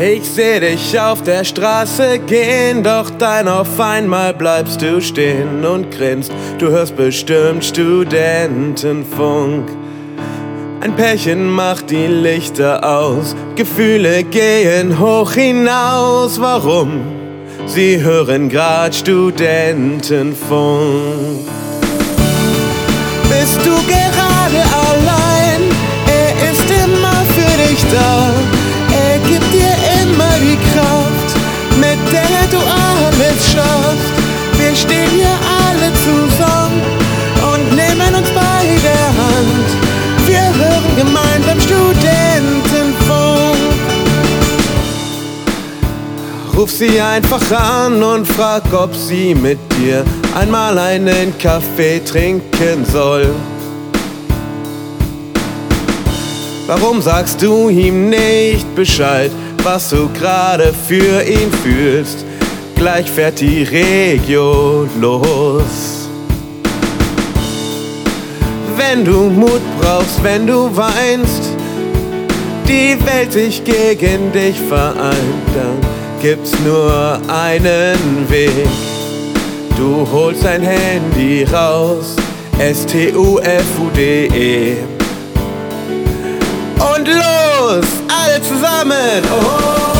Ich seh dich auf der Straße gehen, doch dann auf einmal bleibst du stehen und grinst. Du hörst bestimmt Studentenfunk. Ein Pärchen macht die Lichter aus, Gefühle gehen hoch hinaus. Warum? Sie hören grad Studentenfunk. Bist du gerade Ruf sie einfach an und frag, ob sie mit dir einmal einen Kaffee trinken soll. Warum sagst du ihm nicht Bescheid, was du gerade für ihn fühlst? Gleich fährt die Regio los. Wenn du Mut brauchst, wenn du weinst, die Welt sich gegen dich vereint, dann gibt's nur einen Weg. Du holst dein Handy raus, S-T-U-F-U-D-E. Und los, alle zusammen! Oh.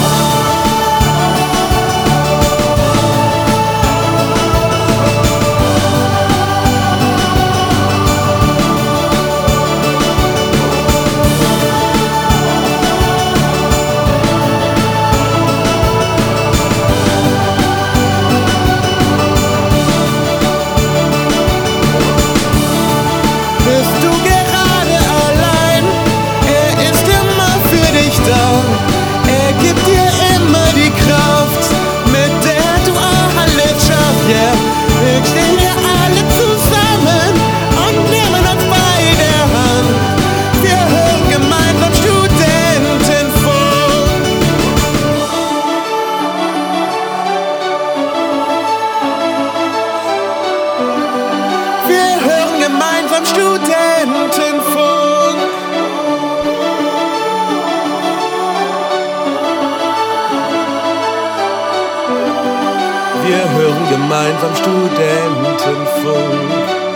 Wir hören gemeinsam Studentenfunk. Wir hören gemeinsam Studentenfunk.